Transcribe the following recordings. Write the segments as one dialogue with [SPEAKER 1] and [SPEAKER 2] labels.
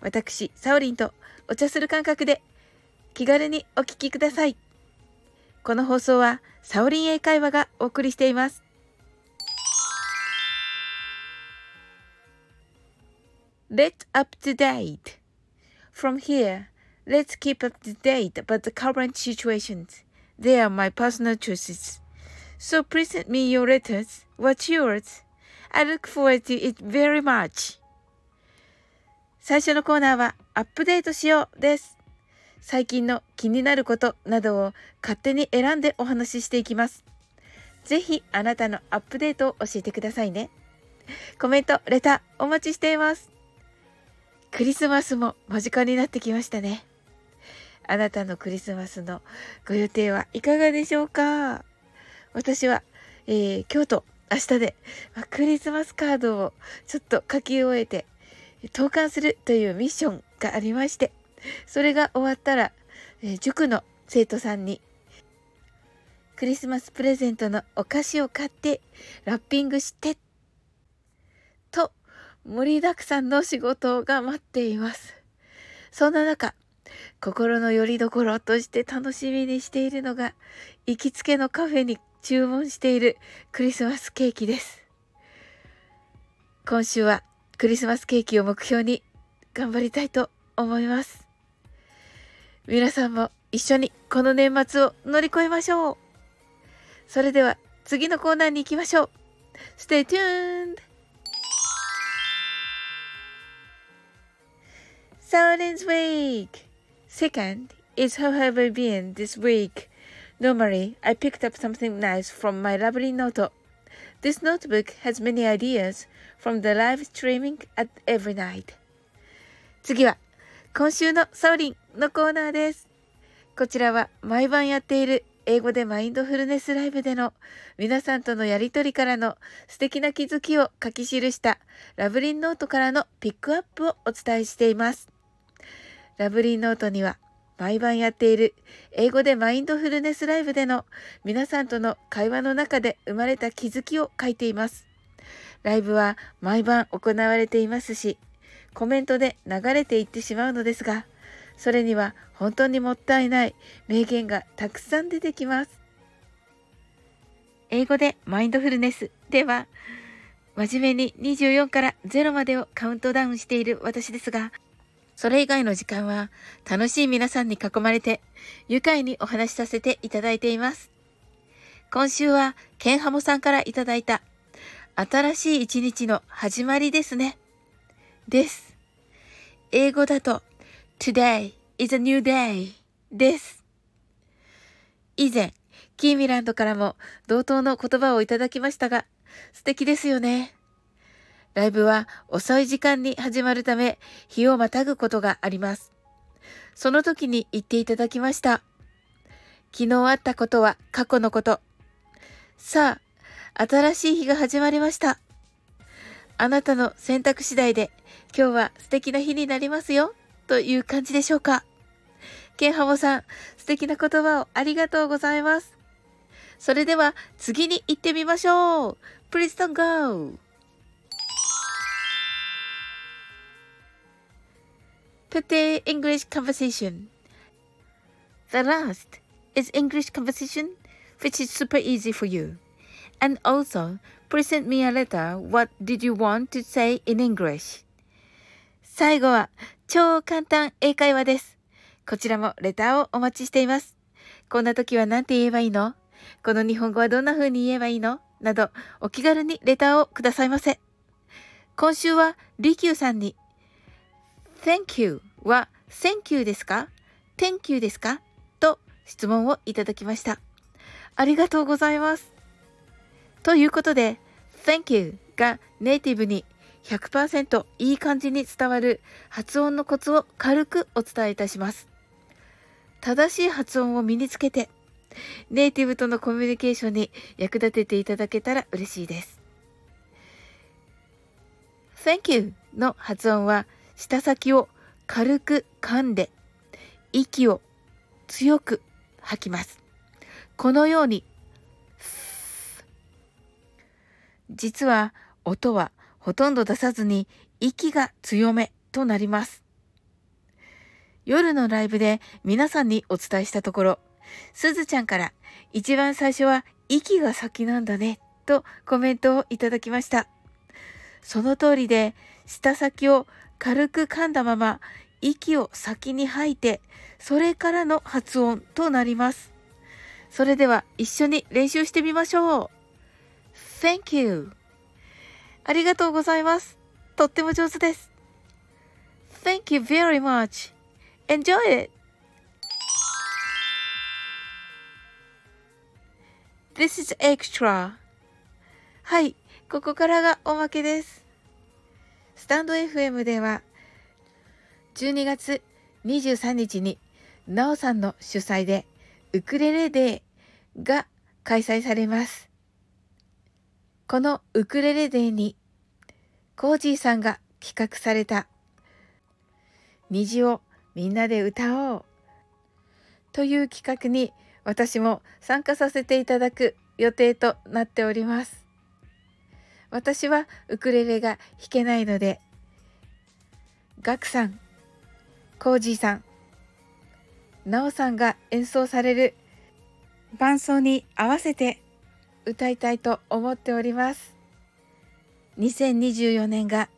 [SPEAKER 1] 私、サオリンとお茶する感覚で気軽にお聞きください。この放送はサオリン英会話がお送りしています。Let's up to date. From here, let's keep up to date about the current situations. They are my personal choices. So please send me your letters. What's yours? I look forward to it very much. 最初のコーナーはアップデートしようです。最近の気になることなどを勝手に選んでお話ししていきます。ぜひあなたのアップデートを教えてくださいね。コメント、レターお待ちしています。クリスマスも間近になってきましたね。あなたのクリスマスのご予定はいかがでしょうか？私は、えー、今日と明日で、まクリスマスカードをちょっと書き終えて投函するというミッションがありまして、それが終わったら、えー、塾の生徒さんにクリスマスプレゼントのお菓子を買ってラッピングしてと盛りだくさんの仕事が待っています。そんな中、心の拠り所として楽しみにしているのが行きつけのカフェに注文しているクリスマスケーキです。今週はクリスマスケーキを目標に頑張りたいと思います。皆さんも一緒にこの年末を乗り越えましょう。それでは次のコーナーに行きましょう。Stay tuned! Silence Week! Second is how have I been this week? Normally, I picked up something nice from my lovely note. This notebook has many ideas from the live streaming at every night. 次は、今週のサウリンのコーナーです。こちらは毎晩やっている英語でマインドフルネスライブでの皆さんとのやりとりからの素敵な気づきを書き記したラブリンノートからのピックアップをお伝えしています。ラブリンノートには毎晩やっている英語でマインドフルネスライブでの皆さんとの会話の中で生まれた気づきを書いています。ライブは毎晩行われていますし、コメントで流れていってしまうのですが、それには本当にもったいない名言がたくさん出てきます。英語でマインドフルネスでは、真面目に24から0までをカウントダウンしている私ですが、それ以外の時間は楽しい皆さんに囲まれて愉快にお話しさせていただいています。今週はケンハモさんからいただいた新しい一日の始まりですね。です。英語だと Today is a new day です。以前、キーミランドからも同等の言葉をいただきましたが、素敵ですよね。ライブは遅い時間に始まるため、日をまたぐことがあります。その時に言っていただきました。昨日あったことは過去のこと。さあ、新しい日が始まりました。あなたの選択次第で今日は素敵な日になりますよ。という感じでしょうか。ケンハモさん、素敵な言葉をありがとうございます。それでは次に行ってみましょう。Please don't go! Today English conversation. The last is English conversation, which is super easy for you. And also, present me a letter. What did you want to say in English? 最後は超簡単英会話です。こちらもレターをお待ちしています。こんな時は何て言えばいいのこの日本語はどんな風に言えばいいのなど、お気軽にレターをくださいませ。今週は、リキューさんに Thank you は Thank you ですか ?Thank you ですか？と質問をいただきました。ありがとうございます。ということで、Thank you がネイティブに100%いい感じに伝わる発音のコツを軽くお伝えいたします。正しい発音を身につけて、ネイティブとのコミュニケーションに役立てていただけたら嬉しいです。Thank you の発音は、舌先を軽く噛んで、息を強く吐きます。このように、実は音はほとんど出さずに息が強めとなります。夜のライブで皆さんにお伝えしたところ、すずちゃんから一番最初は息が先なんだねとコメントをいただきました。その通りで、舌先を軽く噛んだまま息を先に吐いて、それからの発音となります。それでは一緒に練習してみましょう。Thank you. ありがとうございます。とっても上手です。Thank you very much. Enjoy it. This is extra. はい、ここからがおまけです。スタンド FM では12月23日になおさんの主催でウクレレデーが開催されます。このウクレレデーにコージーさんが企画された虹をみんなで歌おうという企画に私も参加させていただく予定となっております。私はウクレレが弾けないので、ガクさん、コージーさん、ナオさんが演奏される伴奏に合わせて歌いたいと思っております。2024年が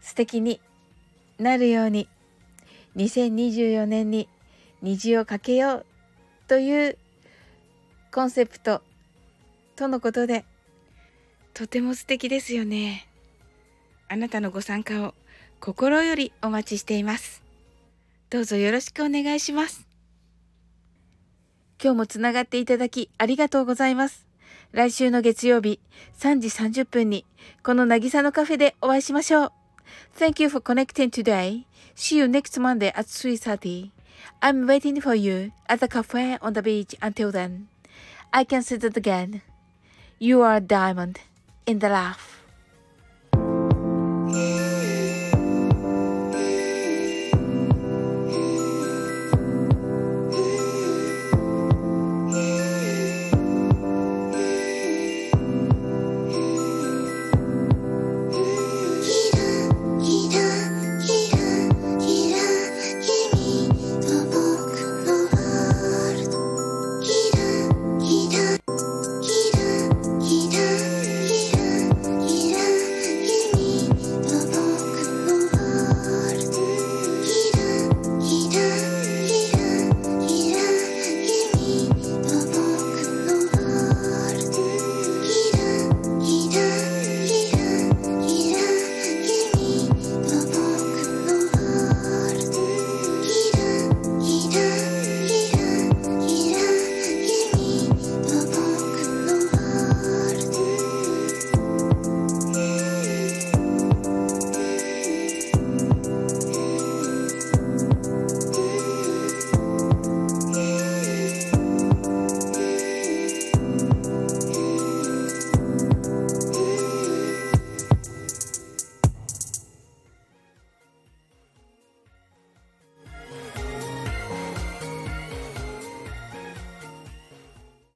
[SPEAKER 1] 素敵になるように2024年に虹をかけようというコンセプトとのことでとても素敵ですよね。あなたのご参加を心よりお待ちしています。どうぞよろしくお願いします。今日もつながっていただきありがとうございます。来週の月曜日3時30分にこの渚のカフェでお会いしましょう。Thank you for connecting today. See you next Monday at 3.30. I'm waiting for you at the cafe on the beach until then. I can say it again. You are a diamond in the rough.